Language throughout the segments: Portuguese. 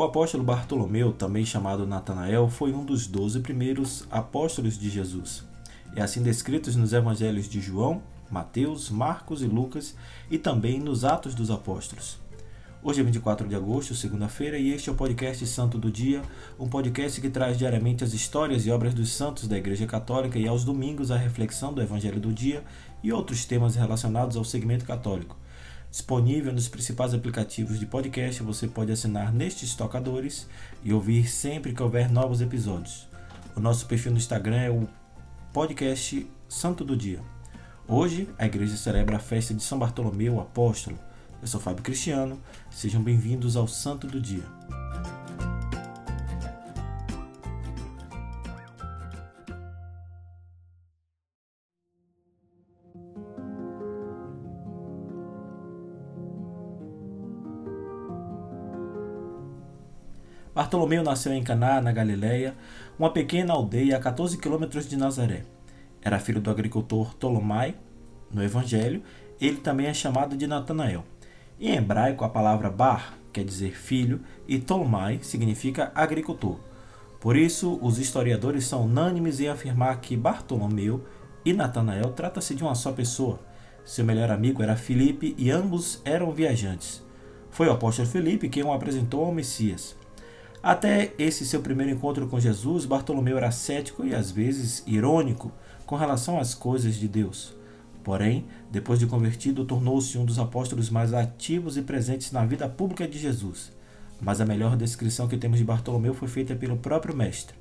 O apóstolo Bartolomeu, também chamado Natanael, foi um dos doze primeiros apóstolos de Jesus. É assim descritos nos evangelhos de João, Mateus, Marcos e Lucas e também nos Atos dos Apóstolos. Hoje é 24 de agosto, segunda-feira, e este é o podcast Santo do Dia, um podcast que traz diariamente as histórias e obras dos santos da Igreja Católica e aos domingos a reflexão do Evangelho do Dia e outros temas relacionados ao segmento católico. Disponível nos principais aplicativos de podcast, você pode assinar nestes tocadores e ouvir sempre que houver novos episódios. O nosso perfil no Instagram é o podcast Santo do Dia. Hoje, a igreja celebra a festa de São Bartolomeu Apóstolo. Eu sou Fábio Cristiano, sejam bem-vindos ao Santo do Dia. Bartolomeu nasceu em Caná, na Galileia, uma pequena aldeia a 14 quilômetros de Nazaré. Era filho do agricultor Tolomai. No Evangelho, ele também é chamado de Natanael. Em hebraico, a palavra bar quer dizer filho e Tolomai significa agricultor. Por isso, os historiadores são unânimes em afirmar que Bartolomeu e Natanael trata-se de uma só pessoa. Seu melhor amigo era Filipe e ambos eram viajantes. Foi o apóstolo Filipe quem o apresentou ao Messias. Até esse seu primeiro encontro com Jesus, Bartolomeu era cético e às vezes irônico com relação às coisas de Deus. Porém, depois de convertido, tornou-se um dos apóstolos mais ativos e presentes na vida pública de Jesus. Mas a melhor descrição que temos de Bartolomeu foi feita pelo próprio Mestre.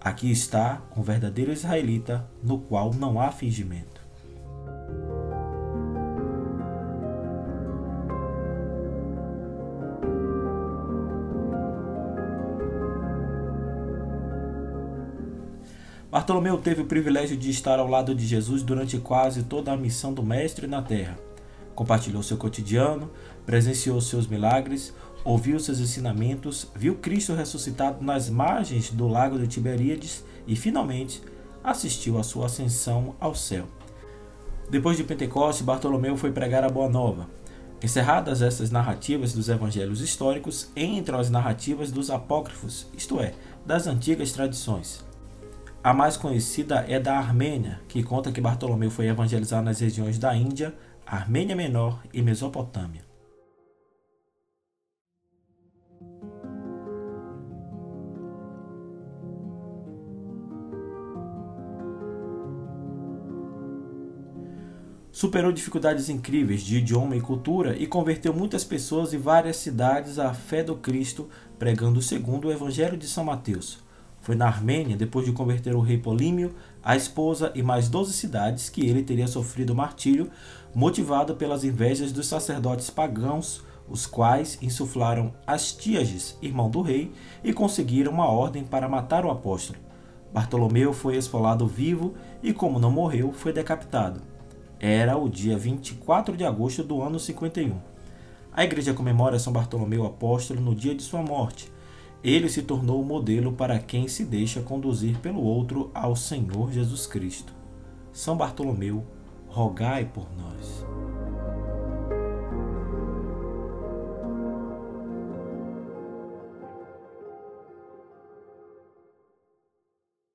Aqui está um verdadeiro israelita no qual não há fingimento. Bartolomeu teve o privilégio de estar ao lado de Jesus durante quase toda a missão do Mestre na terra. Compartilhou seu cotidiano, presenciou seus milagres, ouviu seus ensinamentos, viu Cristo ressuscitado nas margens do lago de Tiberíades e, finalmente, assistiu à sua ascensão ao céu. Depois de Pentecoste, Bartolomeu foi pregar a Boa Nova. Encerradas essas narrativas dos evangelhos históricos, entram as narrativas dos apócrifos, isto é, das antigas tradições. A mais conhecida é da Armênia, que conta que Bartolomeu foi evangelizar nas regiões da Índia, Armênia Menor e Mesopotâmia. Superou dificuldades incríveis de idioma e cultura e converteu muitas pessoas em várias cidades à fé do Cristo, pregando segundo o Evangelho de São Mateus. Foi na Armênia, depois de converter o rei Polímio, a esposa e mais doze cidades, que ele teria sofrido martírio, motivado pelas invejas dos sacerdotes pagãos, os quais insuflaram Astíages, irmão do rei, e conseguiram uma ordem para matar o apóstolo. Bartolomeu foi esfolado vivo e, como não morreu, foi decapitado. Era o dia 24 de agosto do ano 51. A igreja comemora São Bartolomeu apóstolo no dia de sua morte, ele se tornou o modelo para quem se deixa conduzir pelo outro ao Senhor Jesus Cristo. São Bartolomeu, rogai por nós.